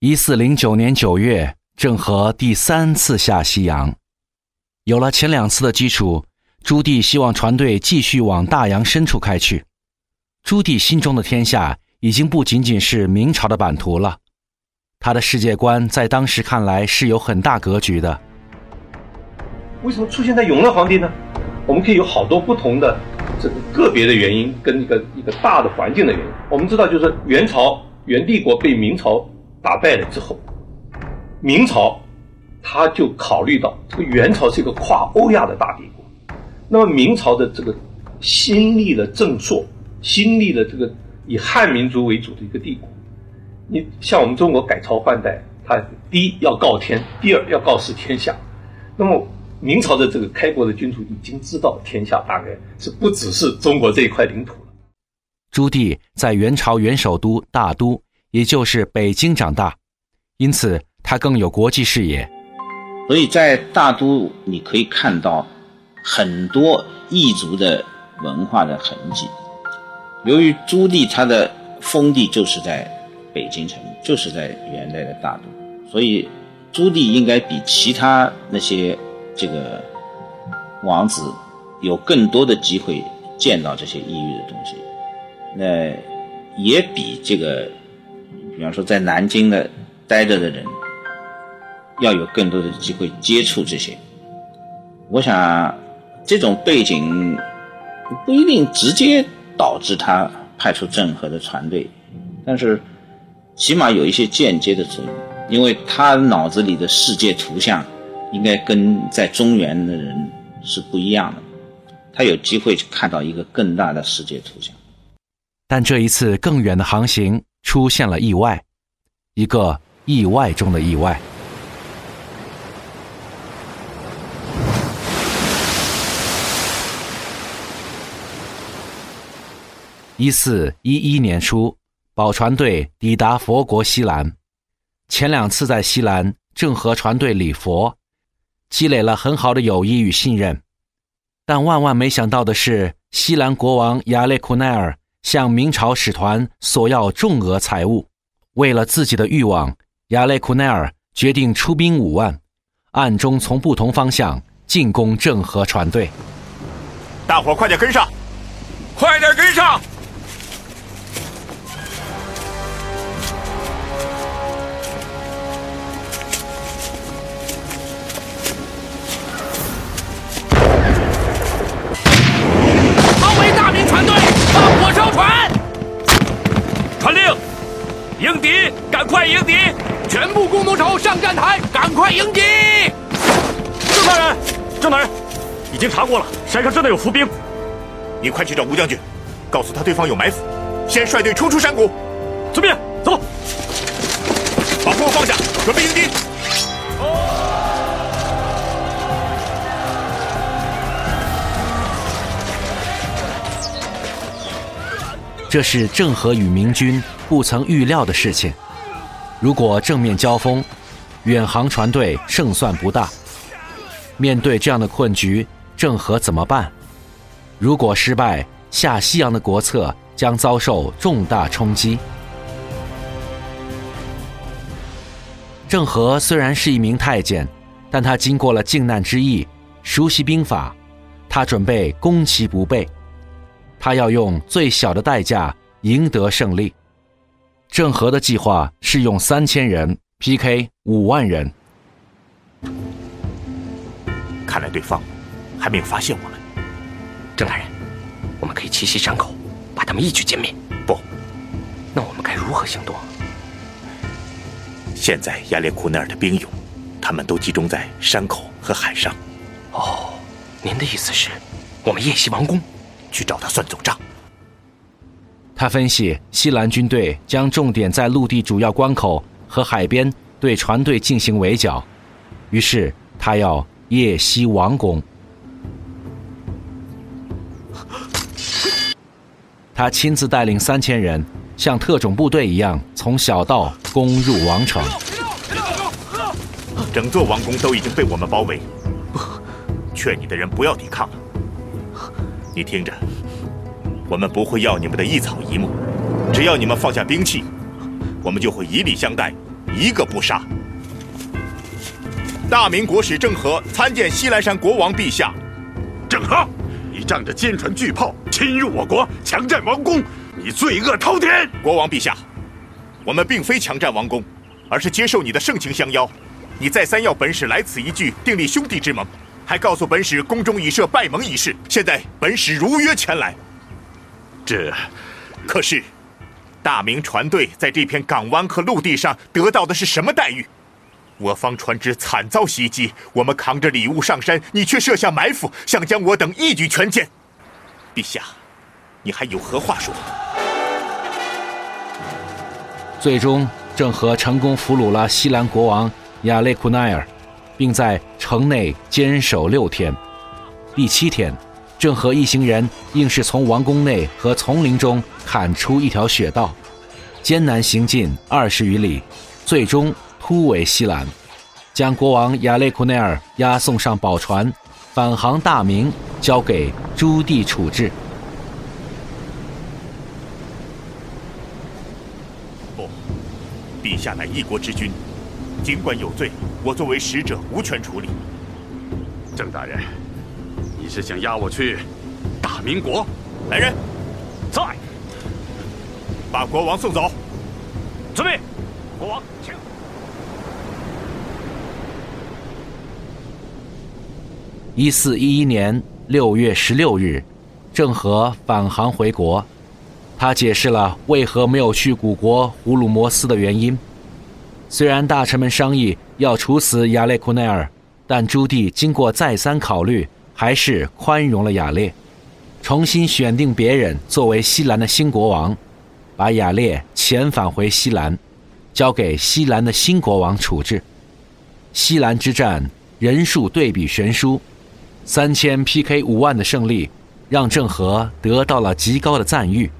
一四零九年九月，郑和第三次下西洋。有了前两次的基础，朱棣希望船队继续往大洋深处开去。朱棣心中的天下已经不仅仅是明朝的版图了，他的世界观在当时看来是有很大格局的。为什么出现在永乐皇帝呢？我们可以有好多不同的这个个别的原因，跟一个一个大的环境的原因。我们知道，就是元朝元帝国被明朝。打败了之后，明朝他就考虑到这个元朝是一个跨欧亚的大帝国，那么明朝的这个新立的正朔，新立的这个以汉民族为主的一个帝国，你像我们中国改朝换代，它第一要告天，第二要告示天下。那么明朝的这个开国的君主已经知道天下大概是不只是中国这一块领土了。朱棣在元朝元首都大都。也就是北京长大，因此他更有国际视野。所以在大都，你可以看到很多异族的文化的痕迹。由于朱棣他的封地就是在北京城，就是在元代的大都，所以朱棣应该比其他那些这个王子有更多的机会见到这些异域的东西。那也比这个。比方说，在南京的待着的人，要有更多的机会接触这些。我想，这种背景不一定直接导致他派出郑和的船队，但是起码有一些间接的作用，因为他脑子里的世界图像应该跟在中原的人是不一样的，他有机会去看到一个更大的世界图像。但这一次更远的航行。出现了意外，一个意外中的意外。一四一一年初，宝船队抵达佛国西兰。前两次在西兰，郑和船队礼佛，积累了很好的友谊与信任。但万万没想到的是，西兰国王亚列库奈尔。向明朝使团索要重额财物，为了自己的欲望，亚雷库奈尔决定出兵五万，暗中从不同方向进攻郑和船队。大伙快点跟上，快点跟上！迎敌，赶快迎敌！全部弓弩手上战台，赶快迎敌！郑大人，郑大人，已经查过了，山上真的有伏兵。你快去找吴将军，告诉他对方有埋伏，先率队冲出山谷。遵命，走。把货放下，准备迎敌。这是郑和与明军。不曾预料的事情，如果正面交锋，远航船队胜算不大。面对这样的困局，郑和怎么办？如果失败，下西洋的国策将遭受重大冲击。郑和虽然是一名太监，但他经过了靖难之役，熟悉兵法，他准备攻其不备，他要用最小的代价赢得胜利。郑和的计划是用三千人 PK 五万人。看来对方还没有发现我们。郑大人，我们可以奇袭山口，把他们一举歼灭。不，那我们该如何行动？现在亚列库奈尔的兵勇，他们都集中在山口和海上。哦，您的意思是，我们夜袭王宫，去找他算总账？他分析，西兰军队将重点在陆地主要关口和海边对船队进行围剿，于是他要夜袭王宫。他亲自带领三千人，像特种部队一样从小道攻入王城。整座王宫都已经被我们包围，劝你的人不要抵抗了。你听着。我们不会要你们的一草一木，只要你们放下兵器，我们就会以礼相待，一个不杀。大明国使郑和参见西兰山国王陛下。郑和，你仗着坚船巨炮侵入我国，强占王宫，你罪恶滔天！国王陛下，我们并非强占王宫，而是接受你的盛情相邀。你再三要本使来此一聚，订立兄弟之盟，还告诉本使宫中已设拜盟仪式。现在本使如约前来。这，可是，大明船队在这片港湾和陆地上得到的是什么待遇？我方船只惨遭袭击，我们扛着礼物上山，你却设下埋伏，想将我等一举全歼。陛下，你还有何话说？最终，郑和成功俘虏了西兰国王亚列库奈尔，并在城内坚守六天。第七天，郑和一行人硬是从王宫内和丛林中砍出一条雪道，艰难行进二十余里，最终。突围西兰，将国王亚列库内尔押送上宝船，返航大明，交给朱棣处置。不，陛下乃一国之君，尽管有罪，我作为使者无权处理。郑大人，你是想押我去大明国？来人，在，把国王送走。遵命，国王请。一四一一年六月十六日，郑和返航回国。他解释了为何没有去古国胡鲁摩斯的原因。虽然大臣们商议要处死亚列库奈尔，但朱棣经过再三考虑，还是宽容了亚列，重新选定别人作为西兰的新国王，把亚列遣返回西兰，交给西兰的新国王处置。西兰之战人数对比悬殊。三千 PK 五万的胜利，让郑和得到了极高的赞誉，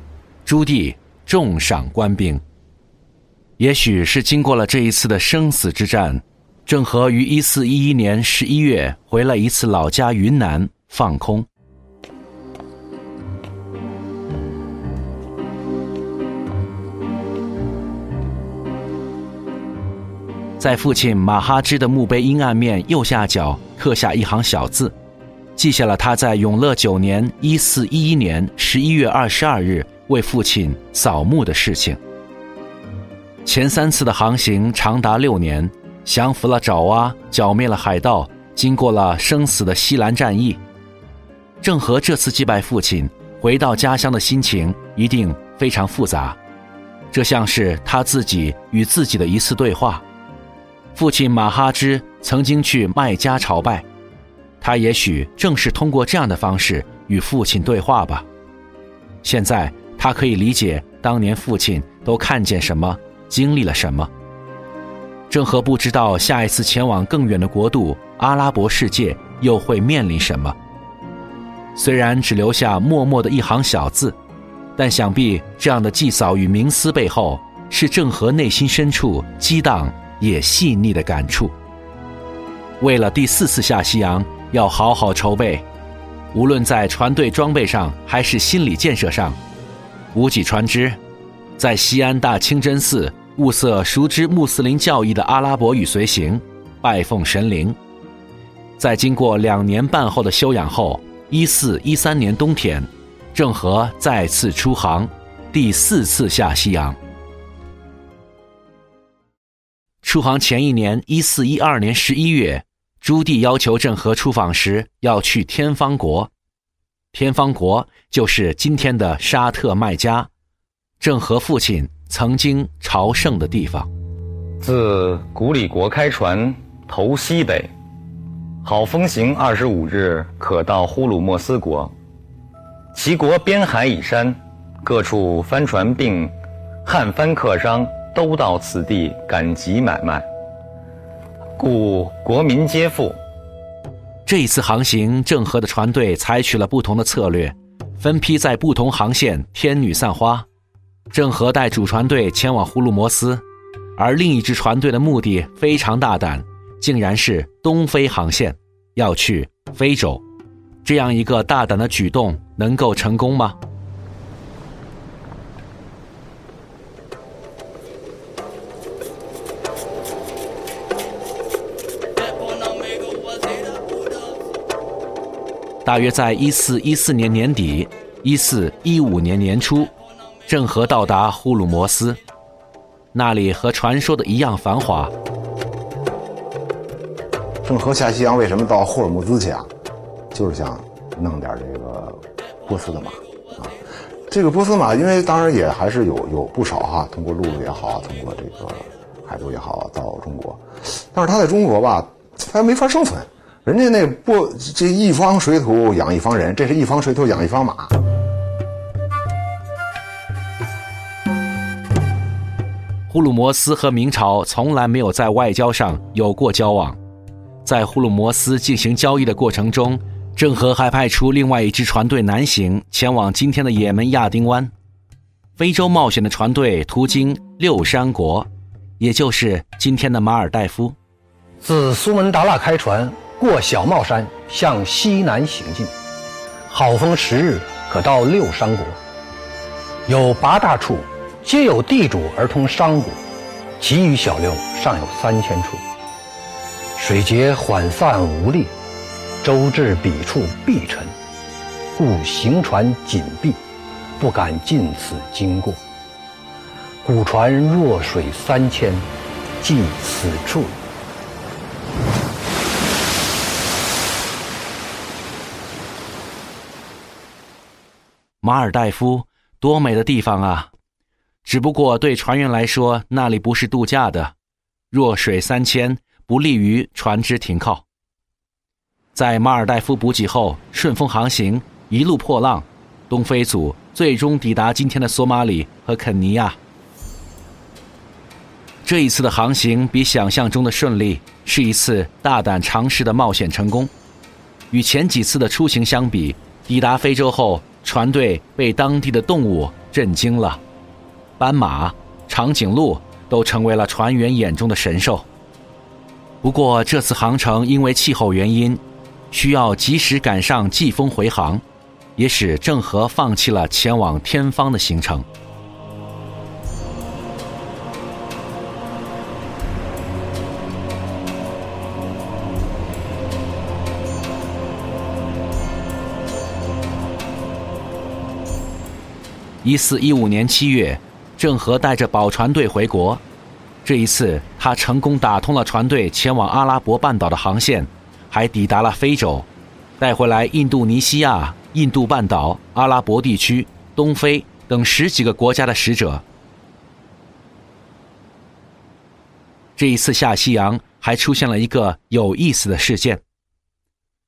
朱棣重赏官兵。也许是经过了这一次的生死之战，郑和于一四一一年十一月回了一次老家云南放空。在父亲马哈之的墓碑阴暗面右下角刻下一行小字。记下了他在永乐九年（一四一一年）十一月二十二日为父亲扫墓的事情。前三次的航行长达六年，降服了爪哇，剿灭了海盗，经过了生死的西兰战役。郑和这次祭拜父亲，回到家乡的心情一定非常复杂。这像是他自己与自己的一次对话。父亲马哈之曾经去麦加朝拜。他也许正是通过这样的方式与父亲对话吧。现在他可以理解当年父亲都看见什么，经历了什么。郑和不知道下一次前往更远的国度阿拉伯世界又会面临什么。虽然只留下默默的一行小字，但想必这样的祭扫与冥思背后，是郑和内心深处激荡也细腻的感触。为了第四次下西洋。要好好筹备，无论在船队装备上还是心理建设上。无几船只，在西安大清真寺物色熟知穆斯林教义的阿拉伯语随行，拜奉神灵。在经过两年半后的休养后，一四一三年冬天，郑和再次出航，第四次下西洋。出航前一年，一四一二年十一月。朱棣要求郑和出访时要去天方国，天方国就是今天的沙特麦加，郑和父亲曾经朝圣的地方。自古里国开船投西北，好风行二十五日，可到呼鲁莫斯国。其国边海以山，各处帆船并汉帆客商都到此地赶集买卖。故国民皆富。这一次航行，郑和的船队采取了不同的策略，分批在不同航线天女散花。郑和带主船队前往呼鲁摩斯，而另一支船队的目的非常大胆，竟然是东非航线，要去非洲。这样一个大胆的举动能够成功吗？大约在一四一四年年底，一四一五年年初。郑和到达呼鲁摩斯，那里和传说的一样繁华。郑和下西洋为什么到霍尔木兹去啊？就是想弄点这个波斯的马啊。这个波斯马，因为当然也还是有有不少哈，通过陆路也好，通过这个海路也好到中国，但是他在中国吧，他没法生存。人家那波这一方水土养一方人，这是一方水土养一方马。呼鲁摩斯和明朝从来没有在外交上有过交往。在呼鲁摩斯进行交易的过程中，郑和还派出另外一支船队南行，前往今天的也门亚丁湾。非洲冒险的船队途经六山国，也就是今天的马尔代夫。自苏门答腊开船，过小帽山向西南行进，好风十日可到六山国。有八大处，皆有地主而通商贾，其余小六尚有三千处。水节缓散无力，舟至彼处必沉，故行船紧闭，不敢近此经过。古船弱水三千，即此处。马尔代夫，多美的地方啊！只不过对船员来说，那里不是度假的，弱水三千。不利于船只停靠。在马尔代夫补给后，顺风航行，一路破浪，东非组最终抵达今天的索马里和肯尼亚。这一次的航行比想象中的顺利，是一次大胆尝试的冒险成功。与前几次的出行相比，抵达非洲后，船队被当地的动物震惊了，斑马、长颈鹿都成为了船员眼中的神兽。不过这次航程因为气候原因，需要及时赶上季风回航，也使郑和放弃了前往天方的行程。一四一五年七月，郑和带着宝船队回国。这一次，他成功打通了船队前往阿拉伯半岛的航线，还抵达了非洲，带回来印度尼西亚、印度半岛、阿拉伯地区、东非等十几个国家的使者。这一次下西洋还出现了一个有意思的事件。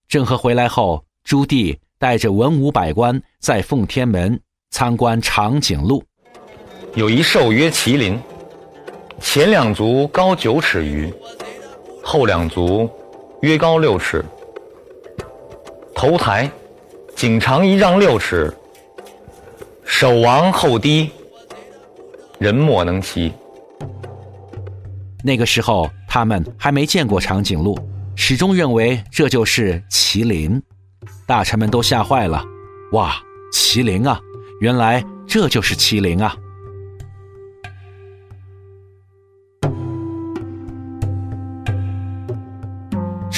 郑和回来后，朱棣带着文武百官在奉天门参观长颈鹿，有一兽曰麒麟。前两足高九尺余，后两足约高六尺。头抬，颈长一丈六尺，手王后低，人莫能骑。那个时候他们还没见过长颈鹿，始终认为这就是麒麟。大臣们都吓坏了，哇，麒麟啊！原来这就是麒麟啊！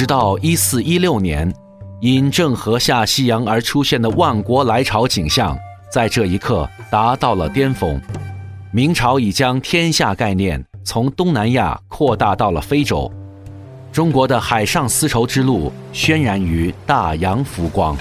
直到一四一六年，因郑和下西洋而出现的万国来朝景象，在这一刻达到了巅峰。明朝已将天下概念从东南亚扩大到了非洲，中国的海上丝绸之路渲染于大洋浮光。